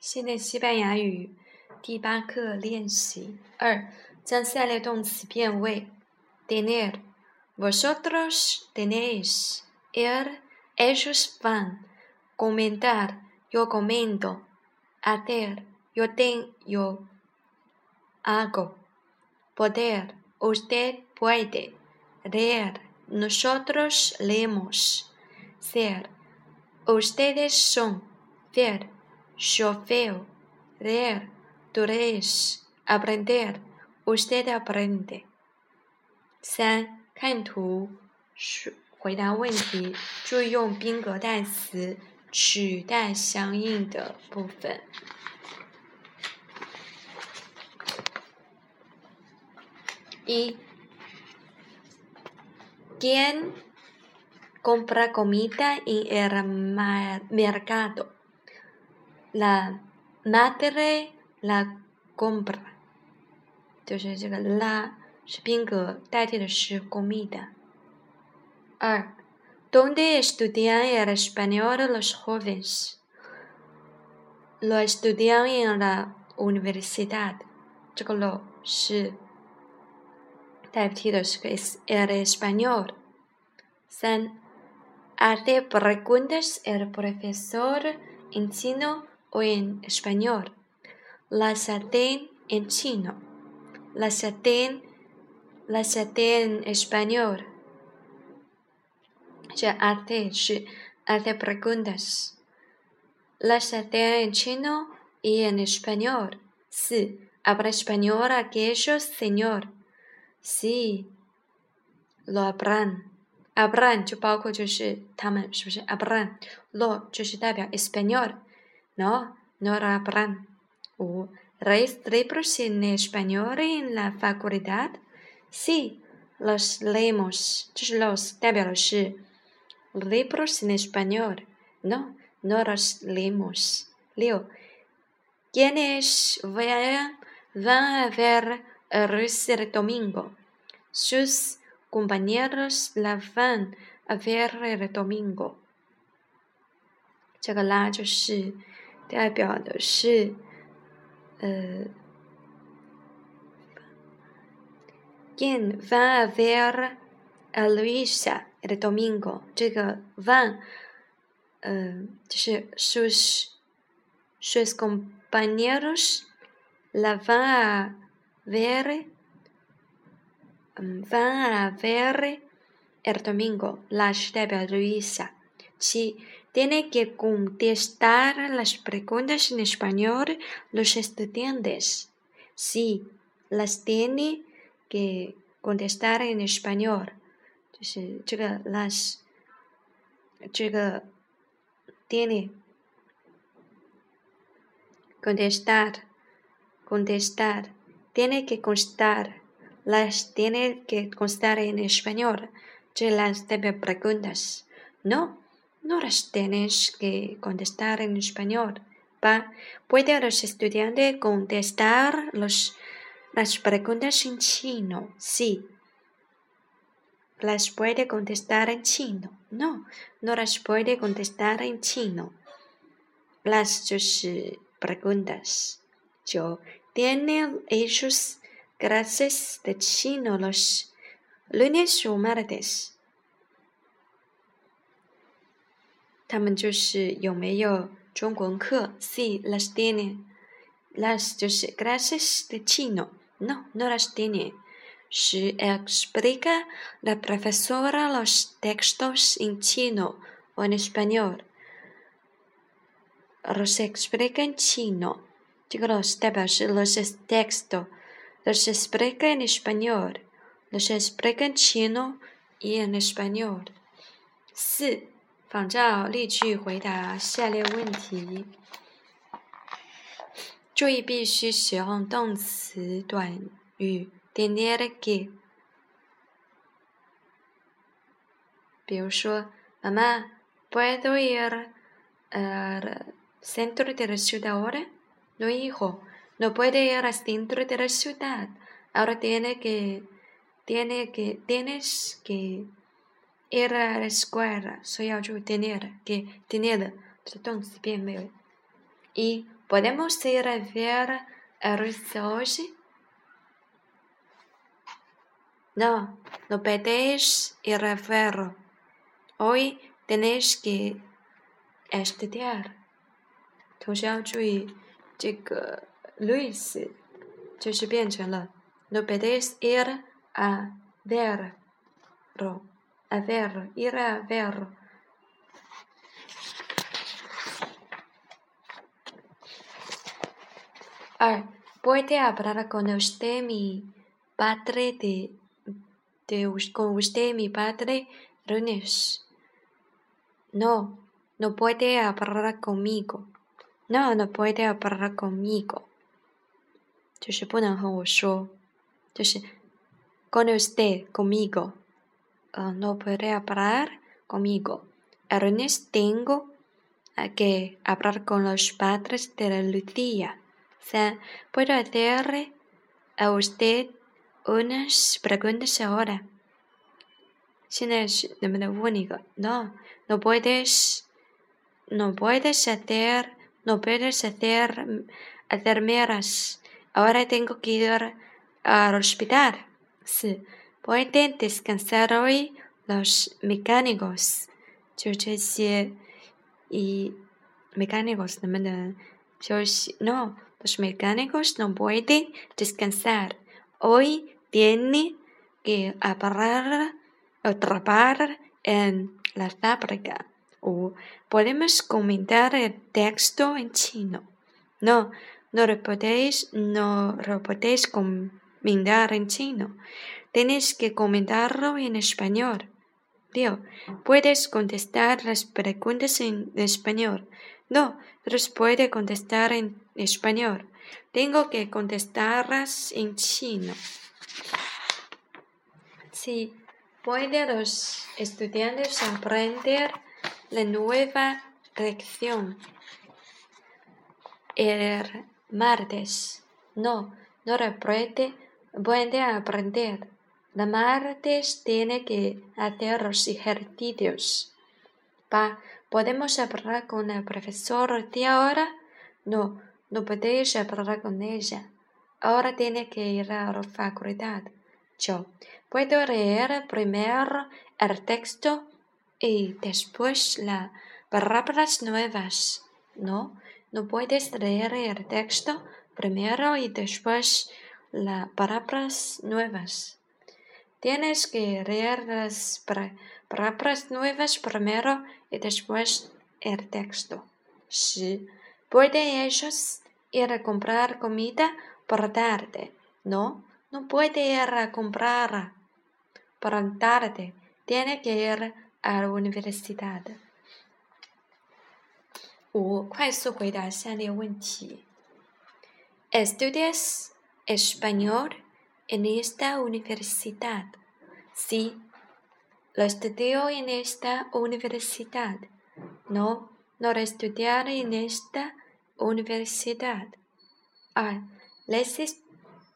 现代西班牙语第八课练习二，将下列动词变位。tener, vosotros tenéis, er, ellos van, comentar, yo comento, hacer, yo tengo, hago, poder, usted puede, leer, nosotros leemos, ser, ustedes son, ver. Yo veo, leer, tú lees, aprender, usted aprende。三，看图，是回答问题，注意用宾格代词取代相应的部分。一，¿Quién compra comida en el mercado? La madre la compra，就是这个 la 是宾格，代替的是 comida。二，¿Dónde estudian el español los jóvenes? Lo estudian en la universidad。这个 lo 是代替的是个 el español。三，¿Hace preguntas el profesor en chino? o en español. Las hacen en chino. Las hacen, las en español. Ya hace, hace preguntas. Las hacen en chino y en español. Sí. ¿Habla español aquellos, señor? Sí. Lo hablan. hablan 就包括就是他们是不是 hablan lo 就是代表 español no, no hablan. ¿O ¿Reis libros en español en la facultad? Sí, los leemos. los libros en español. No, no los leemos. Leo. ¿Quiénes van, van a ver el domingo? Sus compañeros la van a ver el domingo. 这个啦就是 代表的是，呃，¿Quién va a ver a Luisa el domingo？这个 van，呃，就是 sus sus compañeros la van a ver，嗯，van a ver el domingo。la 是代表 Luisa。七。 Tiene que contestar las preguntas en español los estudiantes. Sí, las tiene que contestar en español. las tiene contestar contestar tiene que constar las tiene que constar en español. las preguntas. No, no las tienes que contestar en español. Pa, ¿Puede los estudiantes contestar los, las preguntas en chino? Sí. ¿Las puede contestar en chino? No, no las puede contestar en chino. Las preguntas. Yo, ¿tienen ellos clases de chino los lunes o martes? 他们就是有没有中文课？Sí, las tienen. Las 就是 clases de chino. No, no las tienen. Se explica la profesora los textos en chino o en español. Los explica en chino. 这个 los 代表是 los texto. Los explica en español. Los explica en chino y en español. 四 仿照例句回答下列问题。注意，必须使用动词短语 tener que。比如说，妈妈，¿puedo ir al centro de la ciudad ahora？No hijo，no puede ir al centro de la ciudad。ahora tiene que，tiene que，tienes que。la escuela，所以要注意 tener que tener 的动词变位。一 ¿Podemos ir a ver a hoy? No, no podéis ir a verlo. Hoy tenéis que estudiar. 同学要注意，这个 Luis 就是变成了 no podéis ir a verlo, a verlo, ir a verlo。二，puede hablar con usted mi padre de con usted mi padre lunes. No, no puede hablar conmigo. No, no puede hablar conmigo. 就是不能和我说，就是 con usted conmigo. Uh, no puede hablar conmigo. Lunes tengo que hablar con los padres de la Lucía. Sea, puedo hacerle a usted unas preguntas ahora. No, no puedes, no puedes hacer, no puedes hacer, hacerme Ahora tengo que ir al hospital. Sí, pueden descansar hoy los mecánicos. y mecánicos no, los mecánicos no pueden descansar. Hoy tiene que apagar o trabajar en la fábrica. O podemos comentar el texto en chino. No, no lo podéis, no lo podéis comentar en chino. Tenéis que comentarlo en español. ¿puedes contestar las preguntas en español? No, puede contestar en español. Tengo que contestarlas en chino. Sí, pueden los estudiantes aprender la nueva lección. El martes. No, no puede, puede aprender. El martes tiene que hacer los ejercicios. Pa, ¿podemos hablar con el profesor de ahora? No, no podéis hablar con ella. Ahora tiene que ir a la facultad. Yo puedo leer primero el texto y después las palabras nuevas. No, no puedes leer el texto primero y después las palabras nuevas. Tienes que leer las palabras nuevas primero y después el texto. Sí. ¿Pueden ellos ir a comprar comida por tarde? No, no puede ir a comprar por tarde. Tiene que ir a la universidad. 五、快速回答下列问题：Estudias español en esta universidad? Sí, lo estudio en esta universidad. No, no lo estudiar en esta universidad. A. Lees,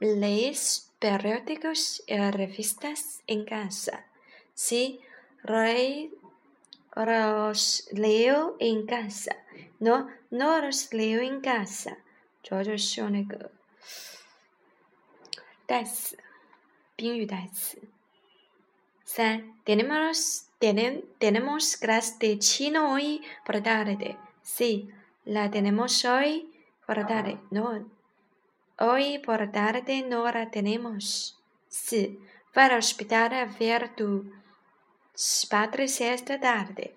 lees periódicos y revistas en casa. Sí, los leo en casa. No, no los leo en casa. 主要就是用那个 代词，宾语代词。三，tenemos tenemos clase de chino hoy por tarde. Sí, la tenemos hoy por tarde. No, hoy por tarde no la tenemos. Sí, para al hospital a ver tu padres esta tarde.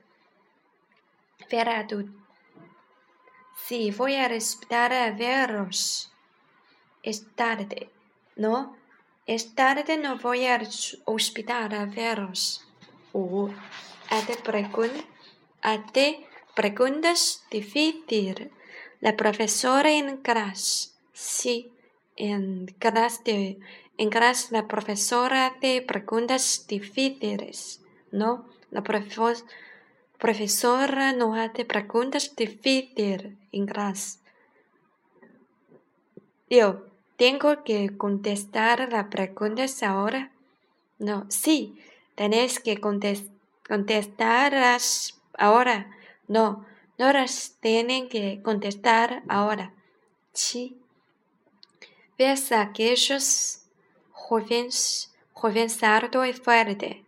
Ver a tu Sí, voy al hospital a verlos. Es tarde. No, es tarde, no voy al hospital a verlos. O, hazte, pregun preguntas difíciles. La profesora en clase. Sí, en clase, en clase la profesora hace preguntas difíciles. No, la profesora no hace preguntas difíciles en clase. Yo, ¿tengo que contestar las preguntas ahora? No, sí, tenéis que contestarlas ahora. No, no las tienen que contestar ahora. 七，ves aquellos jóvenes jóvenes alto y fuerte.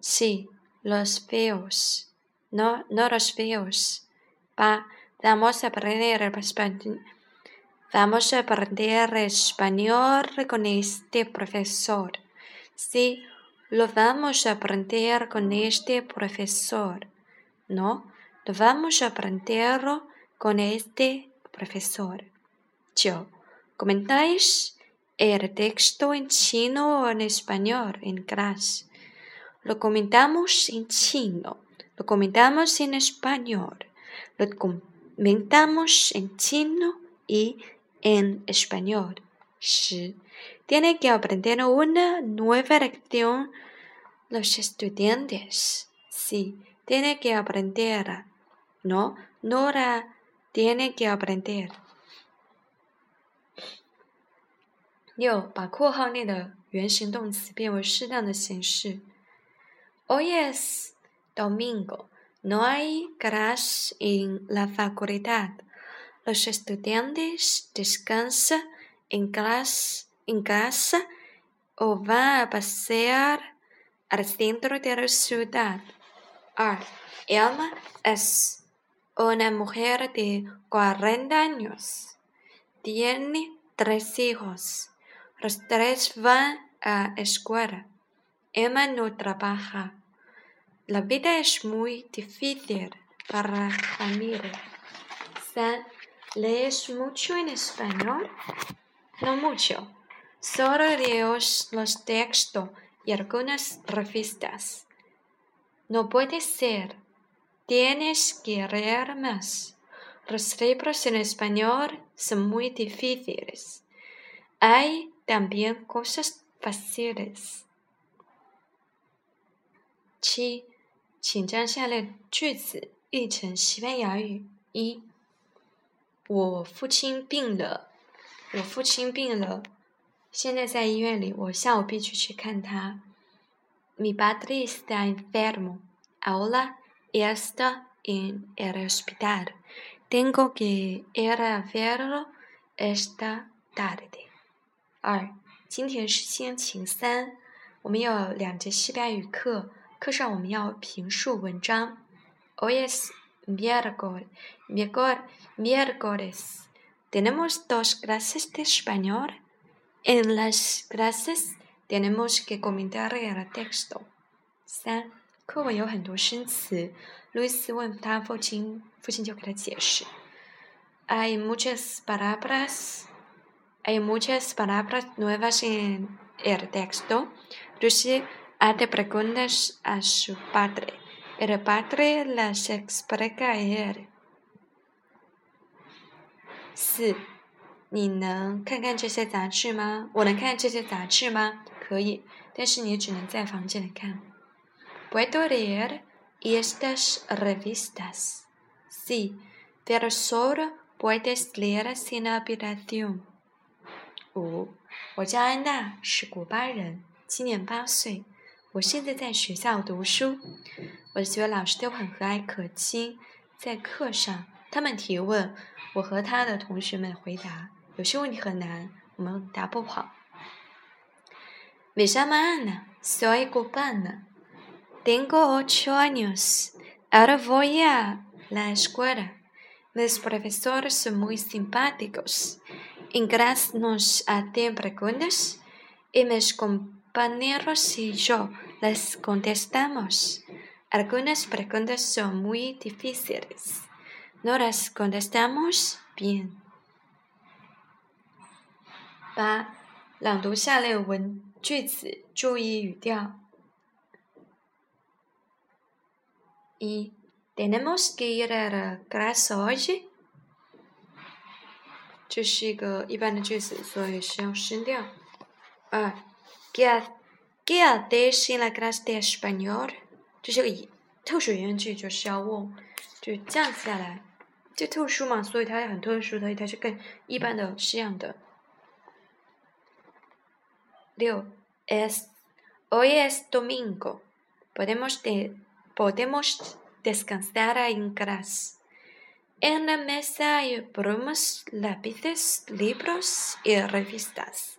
Sí, los feos. No, no los feos. Va, vamos a aprender español. Vamos a aprender español con este profesor. Sí, lo vamos a aprender con este profesor. No, lo vamos a aprender con este profesor. Yo, ¿comentáis el texto en chino o en español en clase? Lo comentamos en chino, lo comentamos en español, lo comentamos en chino y en español. Sí. Tiene que aprender una nueva lección los estudiantes. Sí, tiene que aprender. No, no la tiene que aprender. 六，把括号内的原形动词变为适当的形式。Hoy es domingo. No hay clase en la facultad. Los estudiantes descansan en, casa o van a pasear al centro de la ciudad. R. Elma es una mujer de 40 años. Tiene tres hijos. Los tres van a escuela. Emma no trabaja. La vida es muy difícil para la familia. ¿Lees mucho en español? No mucho. Solo leo los textos y algunas revistas. No puede ser. Tienes que leer más. Los libros en español son muy difíciles. Hay también cosas fáciles. 七，请将下列句子译成西班牙语。一 我父亲病了，我父亲病了，现在在医院里，我下午必须去看他。Mi padre está enfermo, ahora está en el hospital. Tengo que ir a verlo esta tarde. 二，今天是星期三，我们有两节西班牙语课，课上我们要评述文章。Hoy es miércoles, miércoles. Tenemos dos clases de español. En las clases tenemos que comentar el texto. 三，课文有很多生词。路易斯问他父亲，父亲就给他解释。Hay muchas palabras, hay muchas palabras nuevas en el texto. Lucy hace preguntas a su padre. El padre las explica a él. 四，你能看看这些杂志吗？我能看这些杂志吗？可以，但是你只能在房间里看。Puedo leer estas revistas. Sí, pero solo puedes leer sin habitación. 五，我叫安娜，是古巴人，今年八岁。我现在在学校读书，我的几位老师都很和蔼可亲。在课上，他们提问，我和他的同学们回答。有些问题很难，我们答不好。Me llamo Ana, soy cubana, tengo ocho años, ahora voy a la escuela. Mis profesores son muy simpáticos. En clase nos hacen preguntas y mis compañeros y yo les contestamos. Algunas preguntas son muy difíciles. No las contestamos bien. 八、朗读下列文句子，注意语调。一、Tenemos que ir a la clase hoy。这是一个一般的句子，所以是要声调。二、¿Qué qué haces en la clase de español？这是个特殊语句，就是要问，就降下来，就特殊嘛，所以它很特殊，所以它是跟一般的是一样的。六，es hoy es domingo，podemos de podemos descansar en clase。 En la mesa hay plumas, lápices, libros y revistas.